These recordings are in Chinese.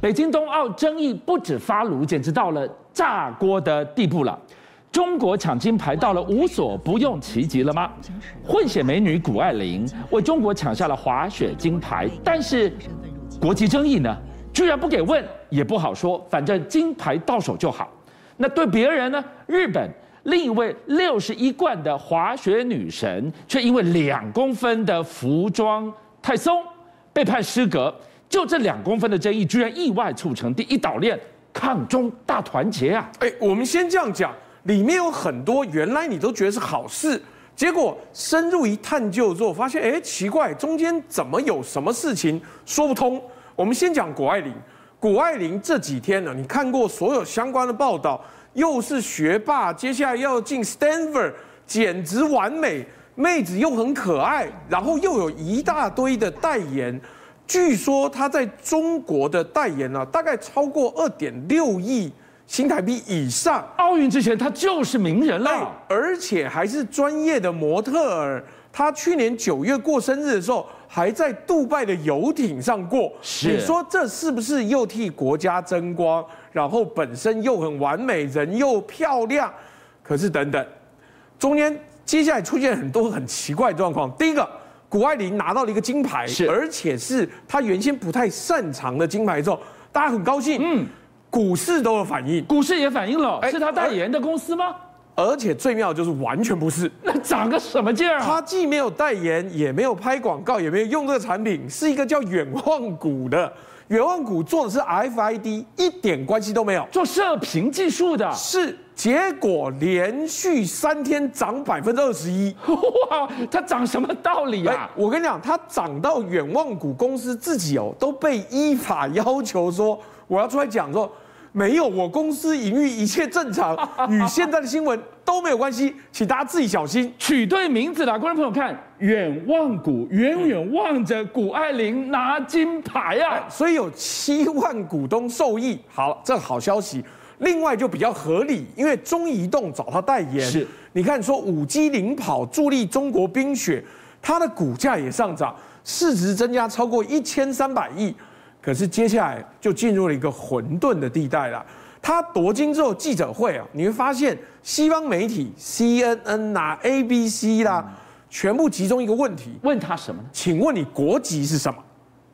北京冬奥争议不止发炉，简直到了炸锅的地步了。中国抢金牌到了无所不用其极了吗？混血美女谷爱凌为中国抢下了滑雪金牌，但是国籍争议呢，居然不给问，也不好说，反正金牌到手就好。那对别人呢？日本另一位六十一冠的滑雪女神，却因为两公分的服装太松，被判失格。就这两公分的争议，居然意外促成第一岛链抗中大团结啊！哎，我们先这样讲，里面有很多原来你都觉得是好事，结果深入一探究之后，发现哎，奇怪，中间怎么有什么事情说不通？我们先讲谷爱凌，谷爱凌这几天呢，你看过所有相关的报道，又是学霸，接下来要进 Stanford，简直完美，妹子又很可爱，然后又有一大堆的代言。据说他在中国的代言呢、啊，大概超过二点六亿新台币以上。奥运之前他就是名人了，而且还是专业的模特儿。他去年九月过生日的时候，还在杜拜的游艇上过。你说这是不是又替国家争光？然后本身又很完美，人又漂亮。可是等等，中间接下来出现很多很奇怪的状况。第一个。谷爱凌拿到了一个金牌，是而且是她原先不太擅长的金牌之后，大家很高兴，嗯，股市都有反应，股市也反应了，是她代言的公司吗？而且最妙的就是完全不是，那长个什么劲儿啊？他既没有代言，也没有拍广告，也没有用这个产品，是一个叫远望谷的。远望谷做的是 RFID，一点关系都没有，做射频技术的。是，结果连续三天涨百分之二十一。哇，它涨什么道理啊？我跟你讲，它涨到远望股公司自己哦，都被依法要求说，我要出来讲说。没有，我公司营运一切正常，与现在的新闻都没有关系，请大家自己小心。取对名字了，观众朋友看，远望股，远远望着谷爱凌拿金牌啊，所以有七万股东受益。好，这好消息。另外就比较合理，因为中移动找他代言，是，你看说五 G 领跑助力中国冰雪，它的股价也上涨，市值增加超过一千三百亿。可是接下来就进入了一个混沌的地带了。他夺金之后记者会啊，你会发现西方媒体 CNN 啦、ABC 啦，全部集中一个问题，问他什么呢？请问你国籍是什么？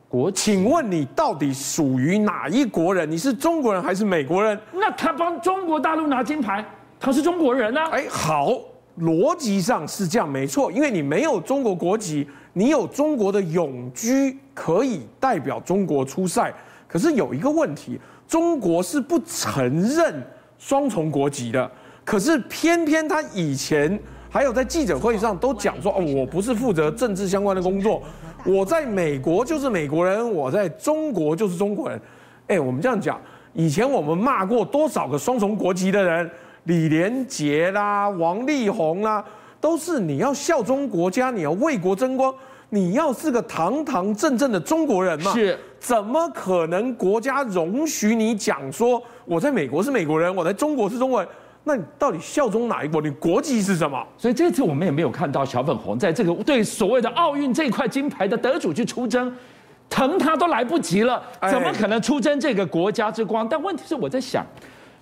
国？请问你到底属于哪一国人？你是中国人还是美国人？那他帮中国大陆拿金牌，他是中国人啊？哎，好，逻辑上是这样没错，因为你没有中国国籍。你有中国的永居，可以代表中国出赛，可是有一个问题，中国是不承认双重国籍的。可是偏偏他以前还有在记者会上都讲说，哦，我不是负责政治相关的工作，我在美国就是美国人，我在中国就是中国人。哎，我们这样讲，以前我们骂过多少个双重国籍的人，李连杰啦，王力宏啦。都是你要效忠国家，你要为国争光，你要是个堂堂正正的中国人嘛？是，怎么可能国家容许你讲说我在美国是美国人，我在中国是中国人？那你到底效忠哪一国？你国籍是什么？所以这次我们也没有看到小粉红在这个对所谓的奥运这块金牌的得主去出征，疼他都来不及了，怎么可能出征这个国家之光？但问题是我在想，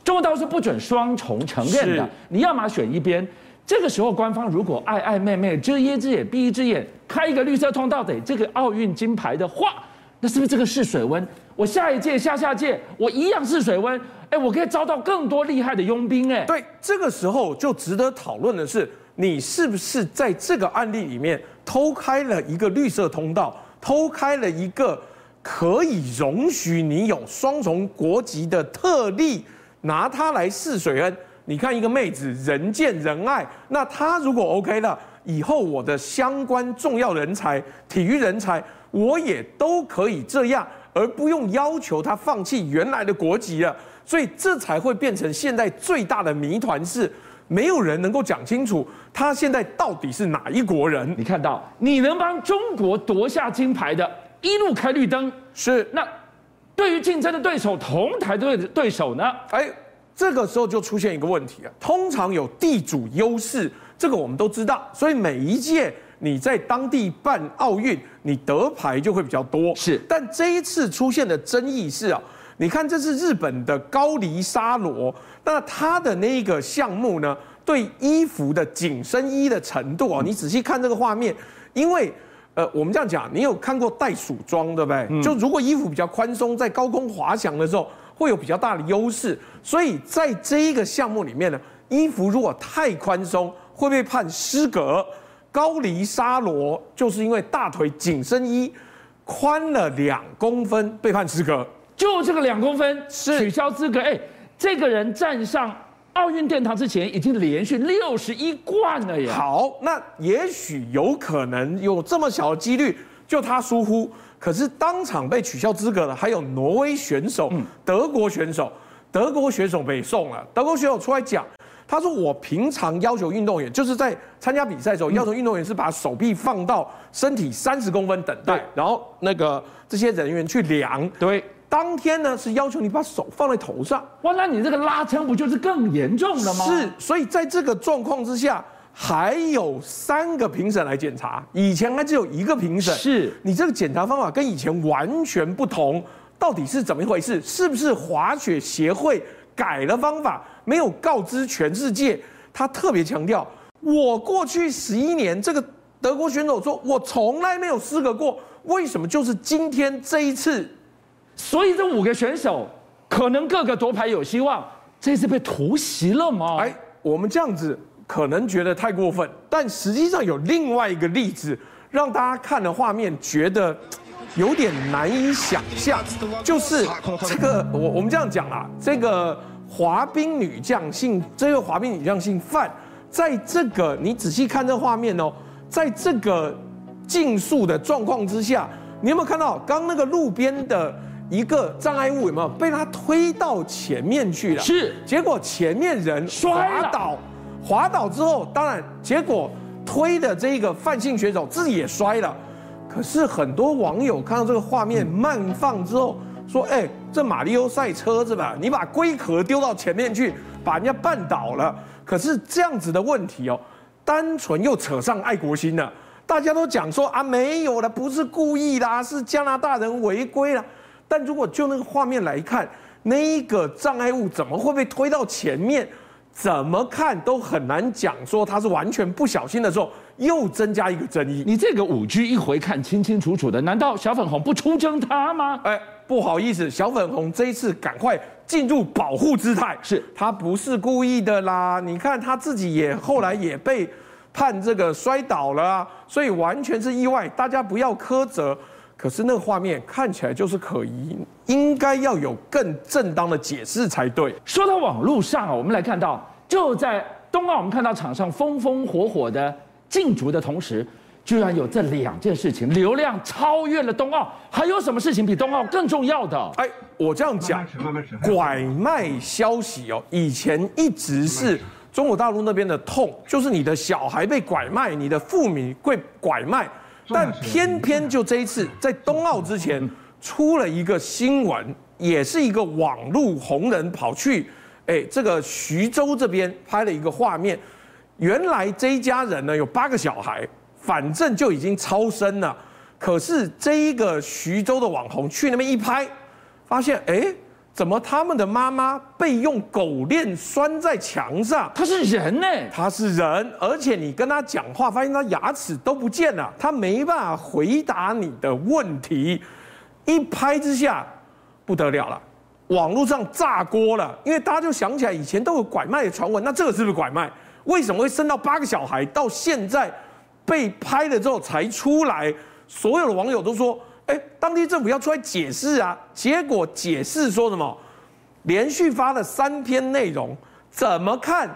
中国倒是不准双重承认的，你要么选一边。这个时候，官方如果爱爱妹妹遮一只眼闭一只眼，开一个绿色通道给这个奥运金牌的话，那是不是这个试水温？我下一届、下下届，我一样试水温，哎，我可以招到更多厉害的佣兵，哎。对，这个时候就值得讨论的是，你是不是在这个案例里面偷开了一个绿色通道，偷开了一个可以容许你有双重国籍的特例，拿它来试水温。你看一个妹子人见人爱，那她如果 OK 了，以后我的相关重要人才、体育人才，我也都可以这样，而不用要求他放弃原来的国籍了。所以这才会变成现在最大的谜团是，没有人能够讲清楚他现在到底是哪一国人。你看到你能帮中国夺下金牌的，一路开绿灯，是那对于竞争的对手、同台的对手呢？哎。这个时候就出现一个问题啊，通常有地主优势，这个我们都知道，所以每一届你在当地办奥运，你得牌就会比较多。是，但这一次出现的争议是啊，你看，这是日本的高梨沙罗，那他的那个项目呢，对衣服的紧身衣的程度啊，你仔细看这个画面，因为呃，我们这样讲，你有看过袋鼠装对不对？就如果衣服比较宽松，在高空滑翔的时候，会有比较大的优势。所以在这一个项目里面呢，衣服如果太宽松，会被判失格。高黎沙罗就是因为大腿紧身衣宽了两公分，被判失格。就这个两公分是取消资格。哎，这个人站上奥运殿堂之前，已经连续六十一冠了耶。好，那也许有可能有这么小的几率，就他疏忽。可是当场被取消资格的还有挪威选手、德国选手，德国选手被送了。德国选手出来讲，他说：“我平常要求运动员，就是在参加比赛的时候，要求运动员是把手臂放到身体三十公分等待，然后那个这些人员去量。”对。当天呢是要求你把手放在头上，哇，那你这个拉撑不就是更严重了吗？是，所以在这个状况之下，还有三个评审来检查，以前还只有一个评审。是，你这个检查方法跟以前完全不同，到底是怎么一回事？是不是滑雪协会改了方法，没有告知全世界？他特别强调，我过去十一年，这个德国选手说我从来没有失格过，为什么就是今天这一次？所以这五个选手可能各个夺牌有希望，这次被突袭了吗？哎，我们这样子可能觉得太过分，但实际上有另外一个例子，让大家看的画面觉得有点难以想象，就是这个我我们这样讲啦，这个滑冰女将姓这个滑冰女将姓范，在这个你仔细看这画面哦，在这个竞速的状况之下，你有没有看到刚那个路边的？一个障碍物有没有被他推到前面去了？是，结果前面人摔倒，滑倒之后，当然结果推的这个范姓选手自己也摔了。可是很多网友看到这个画面慢放之后，说：“哎，这马里奥赛车是吧？你把龟壳丢到前面去，把人家绊倒了。可是这样子的问题哦，单纯又扯上爱国心了。大家都讲说啊，没有了，不是故意啦，是加拿大人违规了。”但如果就那个画面来看，那一个障碍物怎么会被推到前面？怎么看都很难讲说他是完全不小心的时候，又增加一个争议。你这个五 G 一回看清清楚楚的，难道小粉红不出征他吗？哎，不好意思，小粉红这一次赶快进入保护姿态，是他不是故意的啦。你看他自己也后来也被判这个摔倒了啊，所以完全是意外，大家不要苛责。可是那个画面看起来就是可疑，应该要有更正当的解释才对。说到网络上啊，我们来看到，就在冬奥，我们看到场上风风火火的竞逐的同时，居然有这两件事情，流量超越了冬奥。还有什么事情比冬奥更重要的？哎，我这样讲，拐卖消息哦，以前一直是中国大陆那边的痛，就是你的小孩被拐卖，你的父母被拐卖。但偏偏就这一次，在冬奥之前出了一个新闻，也是一个网络红人跑去，哎，这个徐州这边拍了一个画面。原来这一家人呢有八个小孩，反正就已经超生了。可是这一个徐州的网红去那边一拍，发现哎。怎么他们的妈妈被用狗链拴在墙上？他是人呢？他是人，而且你跟他讲话，发现他牙齿都不见了，他没办法回答你的问题。一拍之下，不得了了，网络上炸锅了，因为大家就想起来以前都有拐卖的传闻，那这个是不是拐卖？为什么会生到八个小孩？到现在被拍了之后才出来，所有的网友都说。哎，当地政府要出来解释啊！结果解释说什么？连续发了三篇内容，怎么看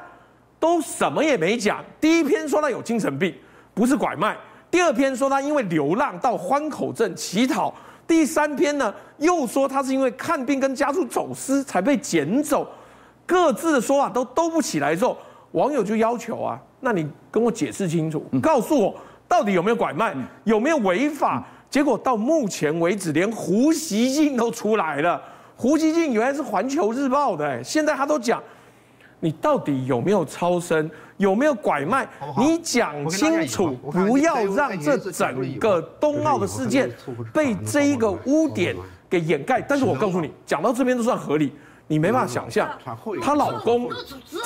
都什么也没讲。第一篇说他有精神病，不是拐卖；第二篇说他因为流浪到欢口镇乞讨；第三篇呢又说他是因为看病跟家属走私才被捡走。各自的说法都兜不起来之后，网友就要求啊，那你跟我解释清楚，告诉我到底有没有拐卖，有没有违法？结果到目前为止，连胡锡进都出来了。胡锡进原来是环球日报的，哎，现在他都讲，你到底有没有超生，有没有拐卖？你讲清楚，不要让这整个冬奥的事件被这一个污点给掩盖。但是我告诉你，讲到这边都算合理。你没办法想象，她老公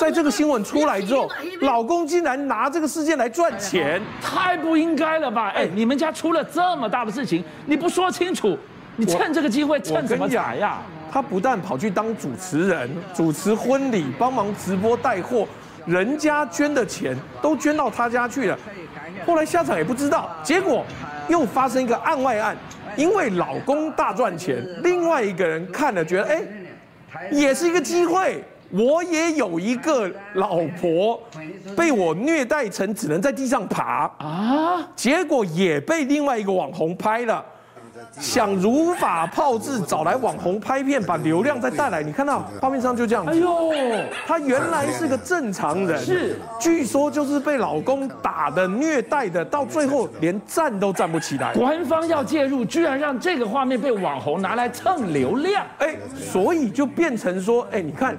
在这个新闻出来之后，老公竟然拿这个事件来赚钱，太不应该了吧？哎，你们家出了这么大的事情，你不说清楚，你趁这个机会趁什么财呀？他不但跑去当主持人，主持婚礼，帮忙直播带货，人家捐的钱都捐到他家去了，后来下场也不知道，结果又发生一个案外案，因为老公大赚钱，另外一个人看了觉得，哎。也是一个机会，我也有一个老婆，被我虐待成只能在地上爬啊，结果也被另外一个网红拍了。想如法炮制，找来网红拍片，把流量再带来。你看到画面上就这样子。哎呦，她原来是个正常人，是，据说就是被老公打的、虐待的，到最后连站都站不起来。官方要介入，居然让这个画面被网红拿来蹭流量。哎，所以就变成说，哎，你看，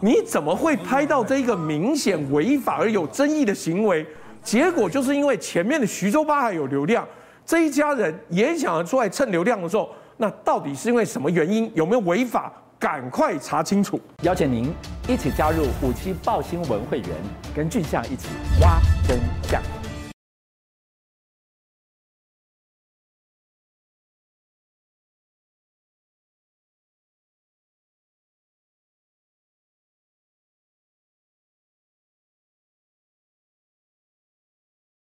你怎么会拍到这一个明显违法而有争议的行为？结果就是因为前面的徐州八还有流量。这一家人也想要出来蹭流量的时候，那到底是因为什么原因？有没有违法？赶快查清楚！邀请您一起加入五七报新闻会员，跟俊相一起挖真相。